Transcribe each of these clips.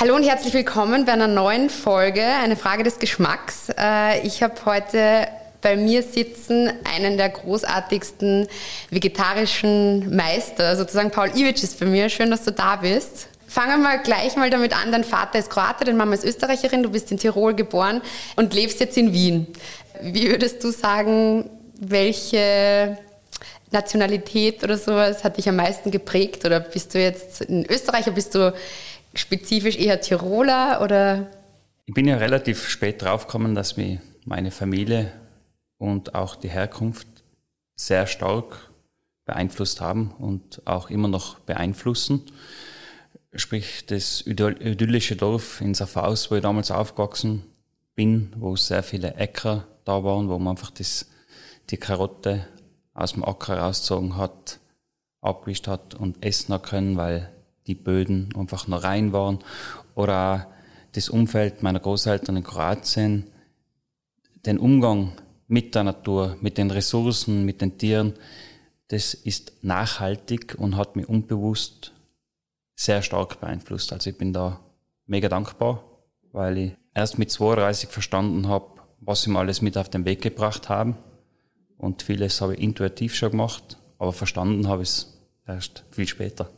Hallo und herzlich willkommen bei einer neuen Folge, eine Frage des Geschmacks. Äh, ich habe heute bei mir sitzen einen der großartigsten vegetarischen Meister, sozusagen Paul Iwitsch ist bei mir. Schön, dass du da bist. Fangen wir gleich mal damit an. Dein Vater ist Kroate, deine Mama ist Österreicherin, du bist in Tirol geboren und lebst jetzt in Wien. Wie würdest du sagen, welche Nationalität oder sowas hat dich am meisten geprägt? Oder bist du jetzt in Österreich oder bist du spezifisch eher Tiroler oder? Ich bin ja relativ spät draufgekommen, dass mich meine Familie und auch die Herkunft sehr stark beeinflusst haben und auch immer noch beeinflussen. Sprich, das idyllische Dorf in Safaus, wo ich damals aufgewachsen bin, wo sehr viele Äcker da waren, wo man einfach das, die Karotte aus dem Acker rausgezogen hat, abgewischt hat und essen können, weil die Böden einfach noch rein waren. Oder auch das Umfeld meiner Großeltern in Kroatien, den Umgang mit der Natur, mit den Ressourcen, mit den Tieren, das ist nachhaltig und hat mich unbewusst sehr stark beeinflusst. Also ich bin da mega dankbar, weil ich erst mit 32 verstanden habe, was mir alles mit auf den Weg gebracht haben. Und vieles habe ich intuitiv schon gemacht, aber verstanden habe ich es erst viel später.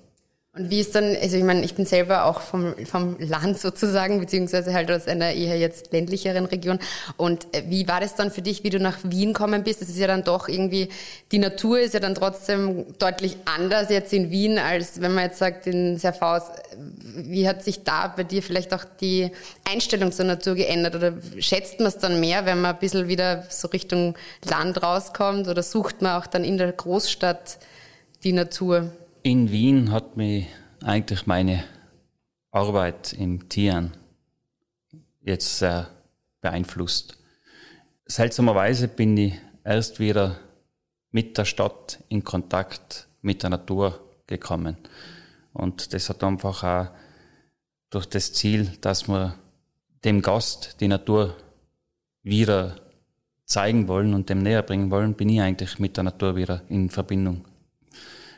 Und wie ist dann, also ich meine, ich bin selber auch vom, vom Land sozusagen, beziehungsweise halt aus einer eher jetzt ländlicheren Region. Und äh, wie war das dann für dich, wie du nach Wien kommen bist? Das ist ja dann doch irgendwie, die Natur ist ja dann trotzdem deutlich anders jetzt in Wien, als wenn man jetzt sagt, in Serfaus. Wie hat sich da bei dir vielleicht auch die Einstellung zur Natur geändert? Oder schätzt man es dann mehr, wenn man ein bisschen wieder so Richtung Land rauskommt? Oder sucht man auch dann in der Großstadt die Natur? In Wien hat mich eigentlich meine Arbeit im Tieren jetzt sehr beeinflusst. Seltsamerweise bin ich erst wieder mit der Stadt in Kontakt mit der Natur gekommen. Und das hat einfach auch durch das Ziel, dass wir dem Gast die Natur wieder zeigen wollen und dem näher bringen wollen, bin ich eigentlich mit der Natur wieder in Verbindung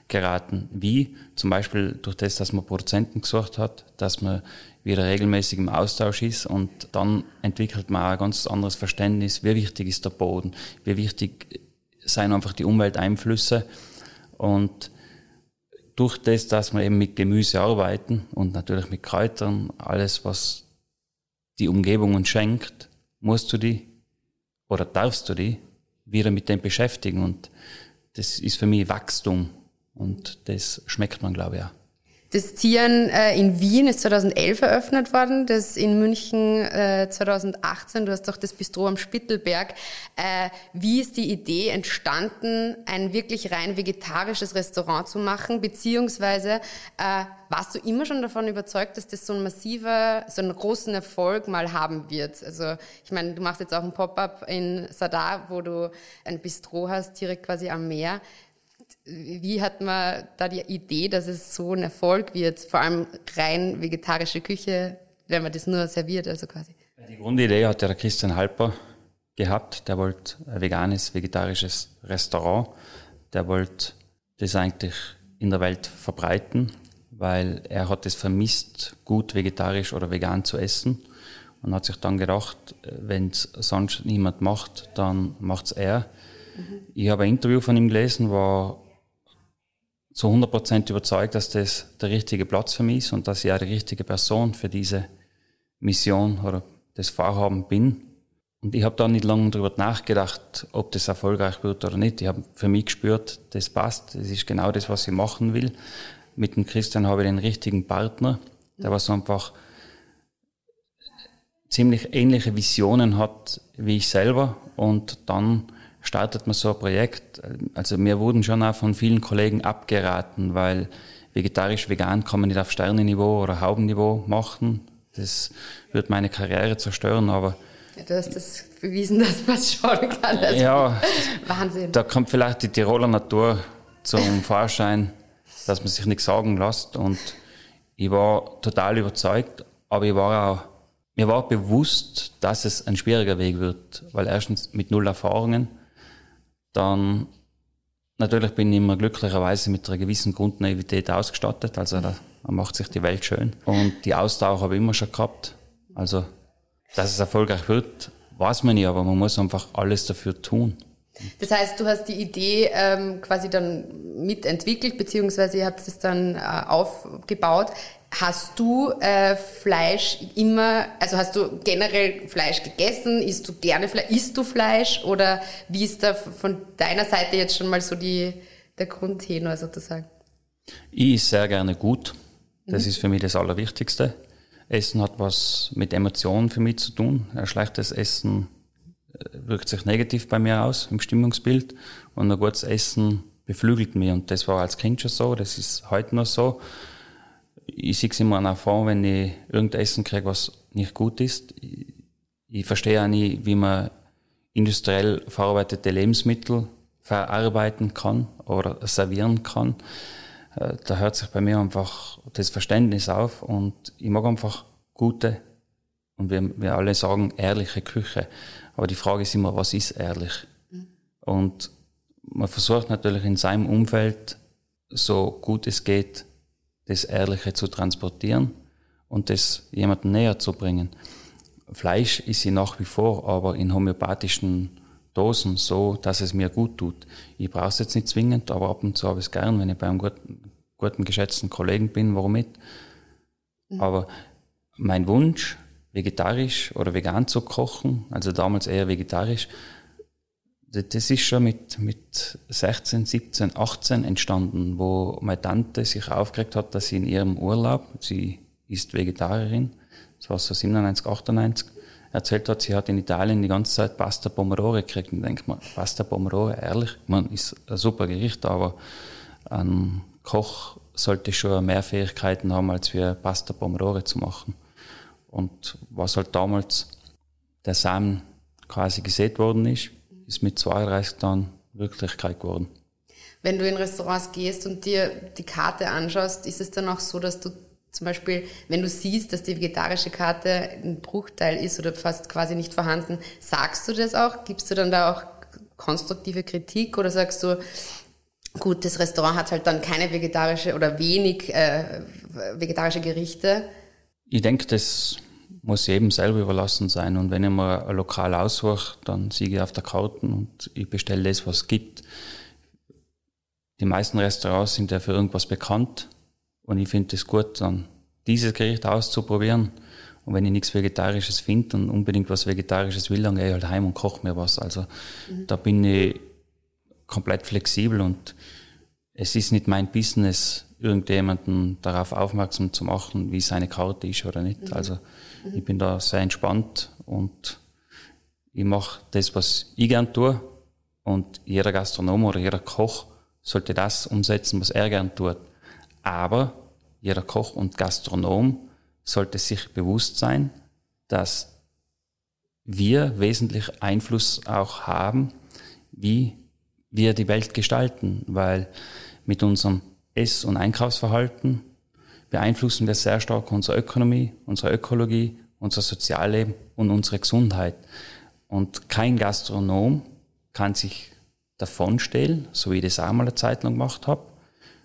geraten. Wie? Zum Beispiel durch das, dass man Produzenten gesucht hat, dass man wieder regelmäßig im Austausch ist und dann entwickelt man auch ein ganz anderes Verständnis, wie wichtig ist der Boden, wie wichtig seien einfach die Umwelteinflüsse und durch das, dass wir eben mit Gemüse arbeiten und natürlich mit Kräutern, alles, was die Umgebung uns schenkt, musst du die oder darfst du die wieder mit dem beschäftigen und das ist für mich Wachstum und das schmeckt man, glaube ich, auch. Das Zieren äh, in Wien ist 2011 eröffnet worden, das in München äh, 2018. Du hast doch das Bistro am Spittelberg. Äh, wie ist die Idee entstanden, ein wirklich rein vegetarisches Restaurant zu machen? Beziehungsweise äh, warst du immer schon davon überzeugt, dass das so ein massiver, so einen großen Erfolg mal haben wird? Also ich meine, du machst jetzt auch ein Pop-up in Sadar, wo du ein Bistro hast, direkt quasi am Meer. Wie hat man da die Idee, dass es so ein Erfolg wird? Vor allem rein vegetarische Küche, wenn man das nur serviert, also quasi. Die Grundidee hat ja der Christian Halper gehabt. Der wollte ein veganes, vegetarisches Restaurant. Der wollte das eigentlich in der Welt verbreiten, weil er hat es vermisst, gut vegetarisch oder vegan zu essen. und hat sich dann gedacht, wenn es sonst niemand macht, dann macht es er. Mhm. Ich habe ein Interview von ihm gelesen, war zu 100% überzeugt, dass das der richtige Platz für mich ist und dass ich auch die richtige Person für diese Mission oder das Vorhaben bin. Und ich habe da nicht lange darüber nachgedacht, ob das erfolgreich wird oder nicht. Ich habe für mich gespürt, das passt, das ist genau das, was ich machen will. Mit dem Christian habe ich den richtigen Partner, der was einfach ziemlich ähnliche Visionen hat wie ich selber und dann startet man so ein Projekt. Also mir wurden schon auch von vielen Kollegen abgeraten, weil vegetarisch, vegan kann man nicht auf Sternenniveau oder Haubenniveau machen. Das wird meine Karriere zerstören, aber ja, du hast das bewiesen, dass man es schon kann. Also ja, Wahnsinn. Da kommt vielleicht die Tiroler Natur zum Vorschein, dass man sich nichts sagen lässt. Und ich war total überzeugt, aber ich war auch, mir war bewusst, dass es ein schwieriger Weg wird, weil erstens mit null Erfahrungen dann natürlich bin ich immer glücklicherweise mit einer gewissen Grundnaivität ausgestattet. Also da macht sich die Welt schön. Und die Ausdauer habe ich immer schon gehabt. Also, dass es erfolgreich wird, weiß man nicht, aber man muss einfach alles dafür tun. Das heißt, du hast die Idee ähm, quasi dann mitentwickelt, beziehungsweise ihr habt es dann äh, aufgebaut. Hast du äh, Fleisch immer, also hast du generell Fleisch gegessen? Isst du gerne Fleisch? Isst du Fleisch? Oder wie ist da von deiner Seite jetzt schon mal so die, der Grundtenor sozusagen? Ich esse sehr gerne gut. Das mhm. ist für mich das Allerwichtigste. Essen hat was mit Emotionen für mich zu tun. Ein schlechtes Essen äh, wirkt sich negativ bei mir aus im Stimmungsbild und ein gutes Essen beflügelt mich und das war als Kind schon so, das ist heute noch so ich sehe es immer an vor, wenn ich irgendein Essen kriege, was nicht gut ist. Ich, ich verstehe auch nicht, wie man industriell verarbeitete Lebensmittel verarbeiten kann oder servieren kann. Äh, da hört sich bei mir einfach das Verständnis auf und ich mag einfach gute und wir, wir alle sagen ehrliche Küche. Aber die Frage ist immer, was ist ehrlich? Mhm. Und man versucht natürlich in seinem Umfeld so gut es geht das Ehrliche zu transportieren und das jemandem näher zu bringen. Fleisch ist sie nach wie vor, aber in homöopathischen Dosen so, dass es mir gut tut. Ich brauche es jetzt nicht zwingend, aber ab und zu habe ich es gern, wenn ich bei einem guten, guten geschätzten Kollegen bin, warum nicht? Mhm. Aber mein Wunsch, vegetarisch oder vegan zu kochen, also damals eher vegetarisch, das ist schon mit, mit 16, 17, 18 entstanden, wo meine Tante sich aufgeregt hat, dass sie in ihrem Urlaub, sie ist Vegetarierin, das war so 97, 98, erzählt hat, sie hat in Italien die ganze Zeit Pasta Pomodoro gekriegt. Und denkt man, Pasta Pomodoro, ehrlich, man ist ein super Gericht, aber ein Koch sollte schon mehr Fähigkeiten haben, als wir Pasta Pomodoro zu machen. Und was halt damals der Samen quasi gesät worden ist, ist mit 32 dann Wirklichkeit geworden. Wenn du in Restaurants gehst und dir die Karte anschaust, ist es dann auch so, dass du zum Beispiel, wenn du siehst, dass die vegetarische Karte ein Bruchteil ist oder fast quasi nicht vorhanden, sagst du das auch? Gibst du dann da auch konstruktive Kritik oder sagst du, gut, das Restaurant hat halt dann keine vegetarische oder wenig äh, vegetarische Gerichte? Ich denke, das muss jedem selber überlassen sein. Und wenn ich mir ein Lokal aussuche, dann siege ich auf der Karte und ich bestelle das, was es gibt. Die meisten Restaurants sind ja für irgendwas bekannt und ich finde es gut, dann dieses Gericht auszuprobieren. Und wenn ich nichts Vegetarisches finde und unbedingt was Vegetarisches will, dann gehe ich halt heim und koche mir was. Also mhm. da bin ich komplett flexibel und es ist nicht mein Business, irgendjemanden darauf aufmerksam zu machen, wie seine Karte ist oder nicht. Mhm. Also mhm. ich bin da sehr entspannt und ich mache das, was ich gern tue und jeder Gastronom oder jeder Koch sollte das umsetzen, was er gern tut. Aber jeder Koch und Gastronom sollte sich bewusst sein, dass wir wesentlich Einfluss auch haben, wie wir die Welt gestalten, weil mit unserem Ess- und Einkaufsverhalten beeinflussen wir sehr stark unsere Ökonomie, unsere Ökologie, unser Sozialleben und unsere Gesundheit. Und kein Gastronom kann sich davonstellen, so wie ich das auch mal eine Zeit lang gemacht habe,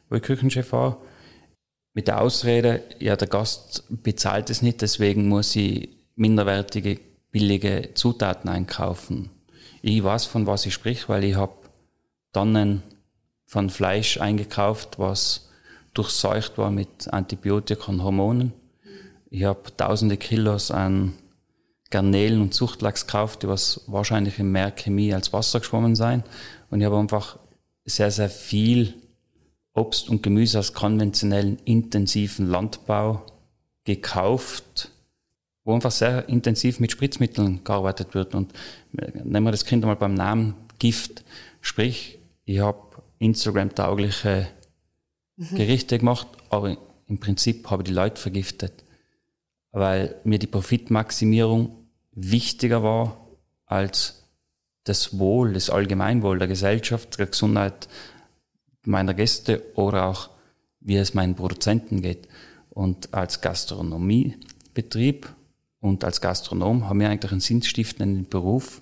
wo ich Küchenchef war, mit der Ausrede, ja, der Gast bezahlt es nicht, deswegen muss ich minderwertige, billige Zutaten einkaufen. Ich weiß, von was ich sprich, weil ich habe Tonnen von Fleisch eingekauft, was durchseucht war mit Antibiotika und Hormonen. Ich habe tausende Kilos an Garnelen und Zuchtlachs gekauft, die was wahrscheinlich im Meer Chemie als Wasser geschwommen sein. Und ich habe einfach sehr, sehr viel Obst und Gemüse aus konventionellen, intensiven Landbau gekauft, wo einfach sehr intensiv mit Spritzmitteln gearbeitet wird. Und nehmen wir das Kind einmal beim Namen Gift. Sprich, ich habe Instagram-taugliche mhm. Gerichte gemacht, aber im Prinzip habe ich die Leute vergiftet, weil mir die Profitmaximierung wichtiger war als das Wohl, das Allgemeinwohl der Gesellschaft, der Gesundheit meiner Gäste oder auch wie es meinen Produzenten geht. Und als Gastronomiebetrieb und als Gastronom haben wir eigentlich einen sinnstiftenden Beruf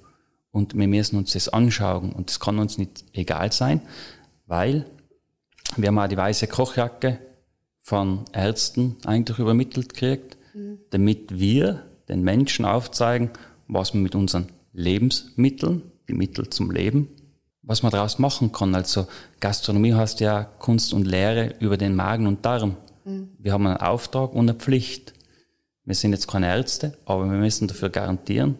und wir müssen uns das anschauen und das kann uns nicht egal sein, weil wir haben auch die weiße Kochjacke von Ärzten eigentlich übermittelt gekriegt, mhm. damit wir den Menschen aufzeigen, was man mit unseren Lebensmitteln, die Mittel zum Leben, was man daraus machen kann. Also Gastronomie heißt ja Kunst und Lehre über den Magen und Darm. Mhm. Wir haben einen Auftrag und eine Pflicht. Wir sind jetzt keine Ärzte, aber wir müssen dafür garantieren,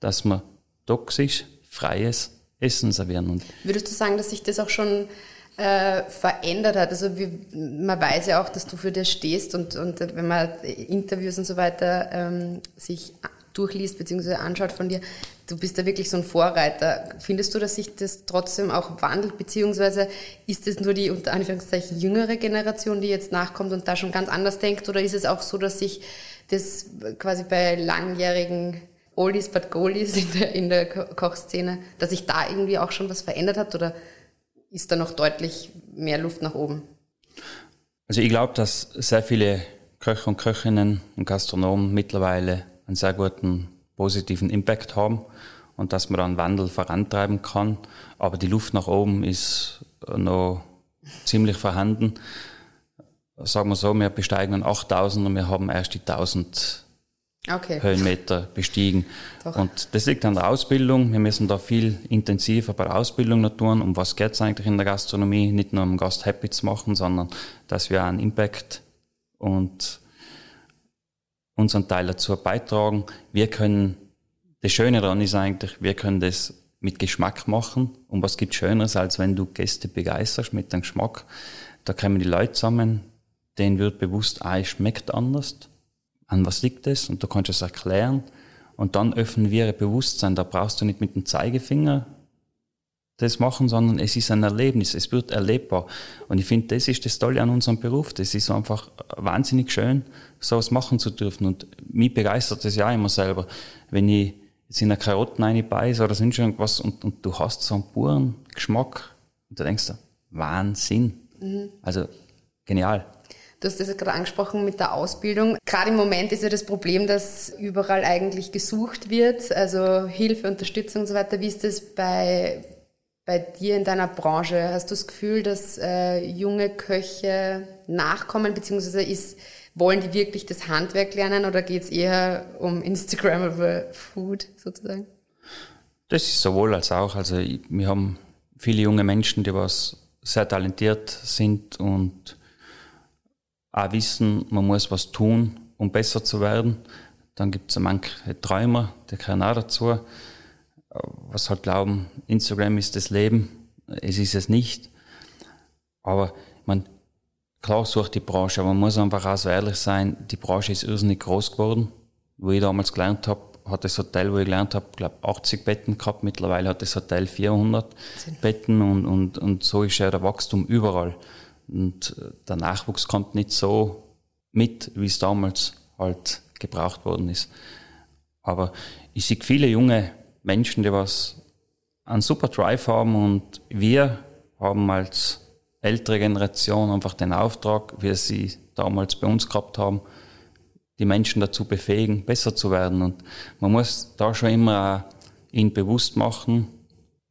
dass wir toxisch freies Essen servieren. Und Würdest du sagen, dass sich das auch schon äh, verändert hat? Also wie, man weiß ja auch, dass du für das stehst und, und wenn man Interviews und so weiter ähm, sich durchliest bzw. anschaut von dir, du bist da wirklich so ein Vorreiter. Findest du, dass sich das trotzdem auch wandelt, beziehungsweise ist es nur die unter Anführungszeichen jüngere Generation, die jetzt nachkommt und da schon ganz anders denkt, oder ist es auch so, dass sich das quasi bei langjährigen Oldies but Goldies in der, in der Kochszene, dass sich da irgendwie auch schon was verändert hat oder ist da noch deutlich mehr Luft nach oben? Also ich glaube, dass sehr viele Köche und Köchinnen und Gastronomen mittlerweile einen sehr guten positiven Impact haben und dass man dann Wandel vorantreiben kann. Aber die Luft nach oben ist noch ziemlich vorhanden. Sagen wir so, wir besteigen 8000 und wir haben erst die 1000 okay. Höhenmeter bestiegen. Doch. Und das liegt an der Ausbildung. Wir müssen da viel intensiver bei der Ausbildung noch tun. Um was geht es eigentlich in der Gastronomie? Nicht nur um Gast happy zu machen, sondern dass wir einen Impact und unseren Teil dazu beitragen. Wir können, das Schöne daran ist eigentlich, wir können das mit Geschmack machen. Und was gibt Schöneres, als wenn du Gäste begeisterst mit dem Geschmack? Da kommen die Leute zusammen, denen wird bewusst, ah, es schmeckt anders. An was liegt es? Und du kannst es erklären. Und dann öffnen wir ein Bewusstsein. Da brauchst du nicht mit dem Zeigefinger das machen, sondern es ist ein Erlebnis, es wird erlebbar. Und ich finde, das ist das Tolle an unserem Beruf. Das ist einfach wahnsinnig schön, so was machen zu dürfen. Und mich begeistert das ja immer selber. Wenn ich jetzt in eine Karotten reinbeiße oder sonst irgendwas und, und du hast so einen puren Geschmack und du denkst, Wahnsinn. Mhm. Also genial. Du hast das ja gerade angesprochen mit der Ausbildung. Gerade im Moment ist ja das Problem, dass überall eigentlich gesucht wird, also Hilfe, Unterstützung und so weiter. Wie ist das bei, bei dir in deiner Branche? Hast du das Gefühl, dass äh, junge Köche nachkommen, beziehungsweise ist, wollen die wirklich das Handwerk lernen oder geht es eher um Instagrammable Food sozusagen? Das ist sowohl als auch. Also wir haben viele junge Menschen, die was sehr talentiert sind und auch wissen, man muss was tun, um besser zu werden. Dann gibt es manche Träumer, die gehören auch dazu was halt glauben, Instagram ist das Leben. Es ist es nicht. Aber man, klar sucht die Branche, aber man muss einfach auch so ehrlich sein, die Branche ist irrsinnig groß geworden. Wo ich damals gelernt habe, hat das Hotel, wo ich gelernt habe, glaube 80 Betten gehabt. Mittlerweile hat das Hotel 400 Betten und, und, und so ist ja der Wachstum überall. Und der Nachwuchs kommt nicht so mit, wie es damals halt gebraucht worden ist. Aber ich sehe viele junge Menschen, die was einen super Drive haben und wir haben als ältere Generation einfach den Auftrag, wie sie damals bei uns gehabt haben, die Menschen dazu befähigen, besser zu werden. Und man muss da schon immer ihnen bewusst machen,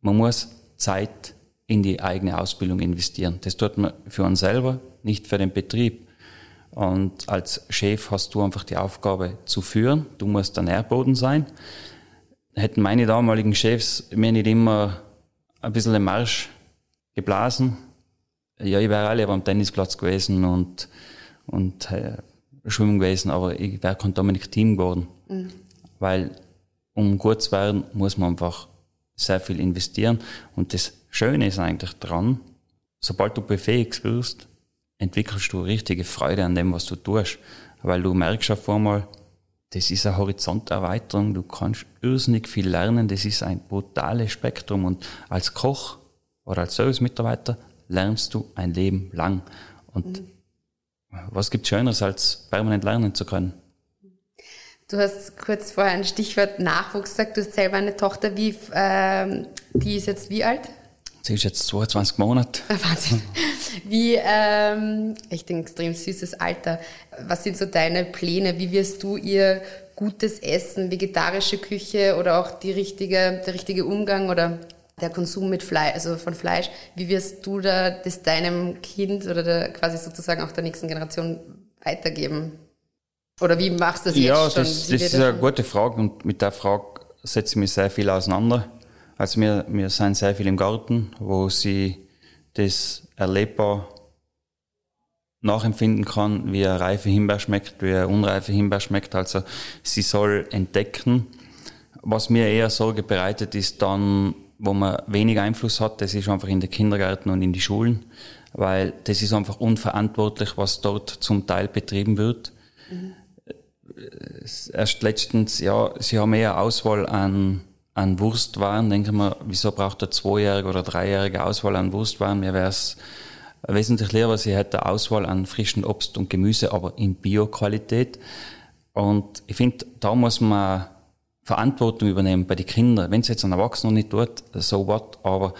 man muss Zeit in die eigene Ausbildung investieren. Das tut man für uns selber, nicht für den Betrieb. Und als Chef hast du einfach die Aufgabe zu führen. Du musst der Nährboden sein. Hätten meine damaligen Chefs mir nicht immer ein bisschen den Marsch geblasen, ja, ich wäre alle am Tennisplatz gewesen und, und äh, schwimmen gewesen, aber ich wäre kein Dominik Team geworden. Mhm. Weil, um gut zu werden, muss man einfach sehr viel investieren. Und das Schöne ist eigentlich dran, sobald du befähigt wirst, entwickelst du richtige Freude an dem, was du tust. Weil du merkst auf einmal, das ist eine Horizonterweiterung, du kannst irrsinnig viel lernen, das ist ein brutales Spektrum und als Koch oder als Service-Mitarbeiter lernst du ein Leben lang. Und mhm. was gibt Schöneres, als permanent lernen zu können? Du hast kurz vorher ein Stichwort Nachwuchs gesagt. Du hast selber eine Tochter, wie, äh, die ist jetzt wie alt? Sie ist jetzt 22 Monate. Wahnsinn. Wie, ähm, echt ein extrem süßes Alter. Was sind so deine Pläne? Wie wirst du ihr gutes Essen, vegetarische Küche oder auch die richtige, der richtige Umgang oder der Konsum mit Fleisch, also von Fleisch, wie wirst du da das deinem Kind oder der, quasi sozusagen auch der nächsten Generation weitergeben? Oder wie machst du das ja, jetzt schon? Das, das ist eine gute Frage und mit der Frage setze ich mich sehr viel auseinander. Also wir, wir sind sehr viel im Garten, wo sie das erlebbar nachempfinden kann, wie ein reife Himbeer schmeckt, wie ein unreife Himbeer schmeckt. Also sie soll entdecken. Was mir eher Sorge bereitet, ist dann wo man wenig Einfluss hat, das ist einfach in den Kindergärten und in die Schulen, weil das ist einfach unverantwortlich, was dort zum Teil betrieben wird. Mhm. Erst letztens, ja, sie haben mehr Auswahl an, an Wurstwaren. Denken wir, wieso braucht der Zweijährige oder Dreijährige Auswahl an Wurstwaren? Mir wäre es wesentlich lieber, sie hätte Auswahl an frischen Obst und Gemüse, aber in Bio-Qualität. Und ich finde, da muss man Verantwortung übernehmen bei den Kindern. Wenn es jetzt ein Erwachsener nicht tut, so what. Aber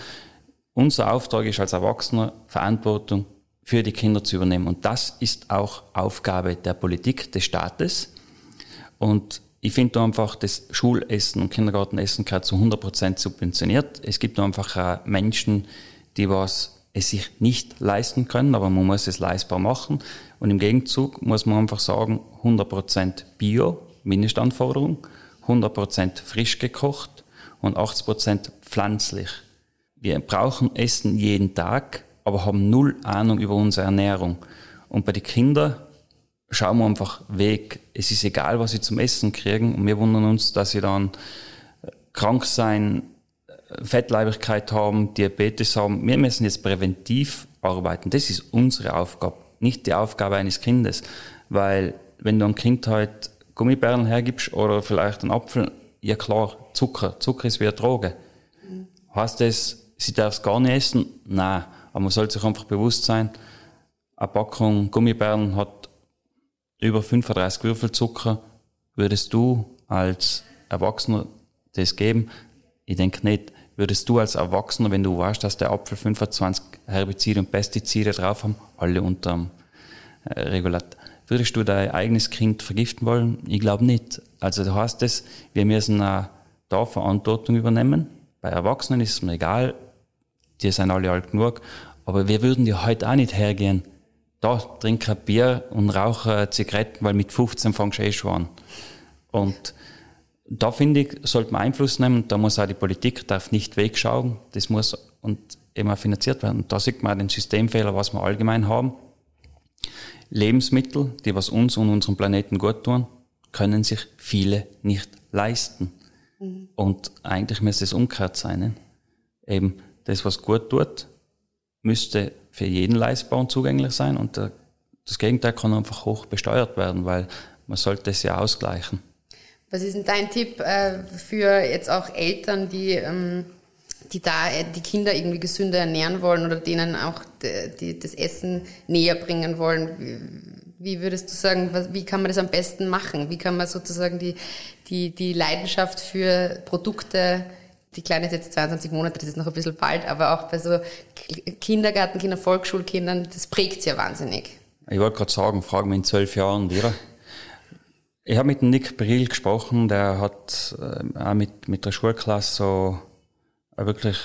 unser Auftrag ist als Erwachsener, Verantwortung für die Kinder zu übernehmen. Und das ist auch Aufgabe der Politik, des Staates. Und ich finde einfach, das Schulessen und Kindergartenessen gehört zu 100 Prozent subventioniert. Es gibt einfach Menschen, die was es sich nicht leisten können, aber man muss es leistbar machen. Und im Gegenzug muss man einfach sagen, 100 Prozent Bio, Mindestanforderung. 100% frisch gekocht und 80% pflanzlich. Wir brauchen Essen jeden Tag, aber haben null Ahnung über unsere Ernährung. Und bei den Kindern schauen wir einfach weg. Es ist egal, was sie zum Essen kriegen. Und wir wundern uns, dass sie dann äh, krank sein, äh, Fettleibigkeit haben, Diabetes haben. Wir müssen jetzt präventiv arbeiten. Das ist unsere Aufgabe, nicht die Aufgabe eines Kindes. Weil wenn du ein Kind halt Gummibärlen hergibst oder vielleicht einen Apfel, ja klar, Zucker. Zucker ist wie eine Droge. Mhm. Heißt das, sie darf es gar nicht essen? Nein. Aber man sollte sich einfach bewusst sein, eine Packung Gummibärlen hat über 35 Würfelzucker. Würdest du als Erwachsener das geben? Ich denke nicht. Würdest du als Erwachsener, wenn du weißt, dass der Apfel 25 Herbizide und Pestizide drauf haben, alle unterm äh, Regulat, Würdest du dein eigenes Kind vergiften wollen? Ich glaube nicht. Also da heißt es, wir müssen auch da Verantwortung übernehmen. Bei Erwachsenen ist es mir egal, die sind alle alt genug, aber wir würden ja heute auch nicht hergehen. Da trinke Bier und rauche Zigaretten, weil mit 15 fangst du eh schon an. Und da finde ich, sollte man Einfluss nehmen. Da muss auch die Politik darf nicht wegschauen. Das muss und immer finanziert werden. Und da sieht man den Systemfehler, was wir allgemein haben. Lebensmittel, die was uns und unserem Planeten gut tun, können sich viele nicht leisten. Mhm. Und eigentlich müsste es umgekehrt sein. Ne? Eben das, was gut tut, müsste für jeden leistbar und zugänglich sein und der, das Gegenteil kann einfach hoch besteuert werden, weil man sollte es ja ausgleichen. Was ist denn dein Tipp äh, für jetzt auch Eltern, die ähm, die da äh, die Kinder irgendwie gesünder ernähren wollen oder denen auch die, die, das Essen näher bringen wollen. Wie, würdest du sagen, wie kann man das am besten machen? Wie kann man sozusagen die, die, die Leidenschaft für Produkte, die Kleine ist jetzt 22 Monate, das ist noch ein bisschen bald, aber auch bei so Kindergartenkindern, Volksschulkindern, das prägt sie ja wahnsinnig. Ich wollte gerade sagen, fragen wir in zwölf Jahren wieder. Ich habe mit Nick Brill gesprochen, der hat äh, auch mit, mit der Schulklasse so einen wirklich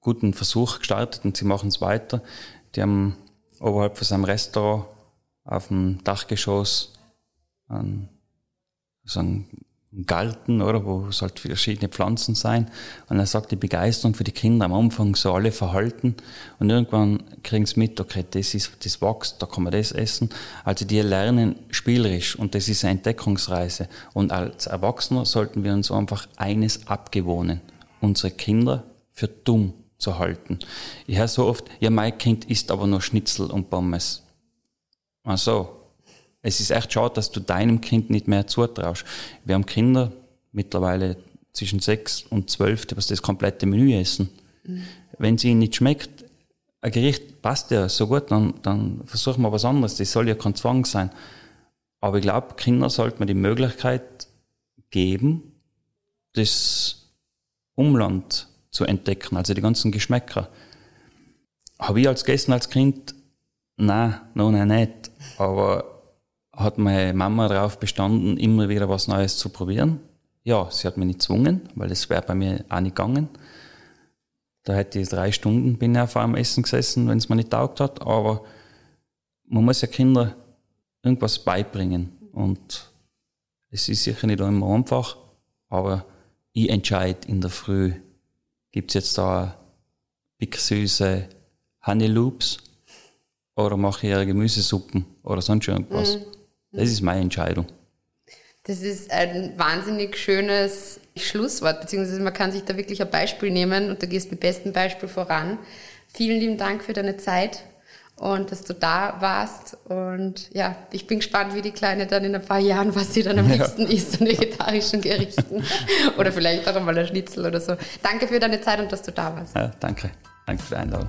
guten Versuch gestartet und sie machen es weiter. Die haben oberhalb von seinem Restaurant auf dem Dachgeschoss an so einen Garten, oder, wo es halt verschiedene Pflanzen sein. Und er sagt, die Begeisterung für die Kinder am Anfang so alle verhalten und irgendwann kriegen sie mit, okay, das ist, das wächst, da kann man das essen. Also die lernen spielerisch und das ist eine Entdeckungsreise. Und als Erwachsener sollten wir uns einfach eines abgewohnen, unsere Kinder für dumm zu halten. Ich höre so oft, ja, mein Kind isst aber nur Schnitzel und Pommes. Ach so, es ist echt schade, dass du deinem Kind nicht mehr zutraust. Wir haben Kinder mittlerweile zwischen sechs und zwölf, die das komplette Menü essen. Mhm. Wenn es ihnen nicht schmeckt, ein Gericht passt ja so gut, dann, dann versuchen wir was anderes. Das soll ja kein Zwang sein. Aber ich glaube, Kinder sollte man die Möglichkeit geben, das Umland zu entdecken, also die ganzen Geschmäcker. Habe ich als Gästen als Kind? Nein, noch nicht. Aber hat meine Mama darauf bestanden, immer wieder was Neues zu probieren. Ja, sie hat mich nicht gezwungen, weil das wäre bei mir auch nicht gegangen. Da hätte ich drei Stunden bin ich auf einem Essen gesessen, wenn es mir nicht taugt hat. Aber man muss ja Kinder irgendwas beibringen. Und es ist sicher nicht immer einfach, aber ich entscheide in der Früh, gibt es jetzt da süße Honey Loops oder mache ich ihre Gemüsesuppen oder sonst irgendwas. Mhm. Das ist meine Entscheidung. Das ist ein wahnsinnig schönes Schlusswort, beziehungsweise man kann sich da wirklich ein Beispiel nehmen und du gehst mit bestem Beispiel voran. Vielen lieben Dank für deine Zeit und dass du da warst. Und ja, ich bin gespannt, wie die Kleine dann in ein paar Jahren, was sie dann am liebsten ja. isst an vegetarischen Gerichten. oder vielleicht auch einmal ein Schnitzel oder so. Danke für deine Zeit und dass du da warst. Ja, danke. Danke für die Einladung.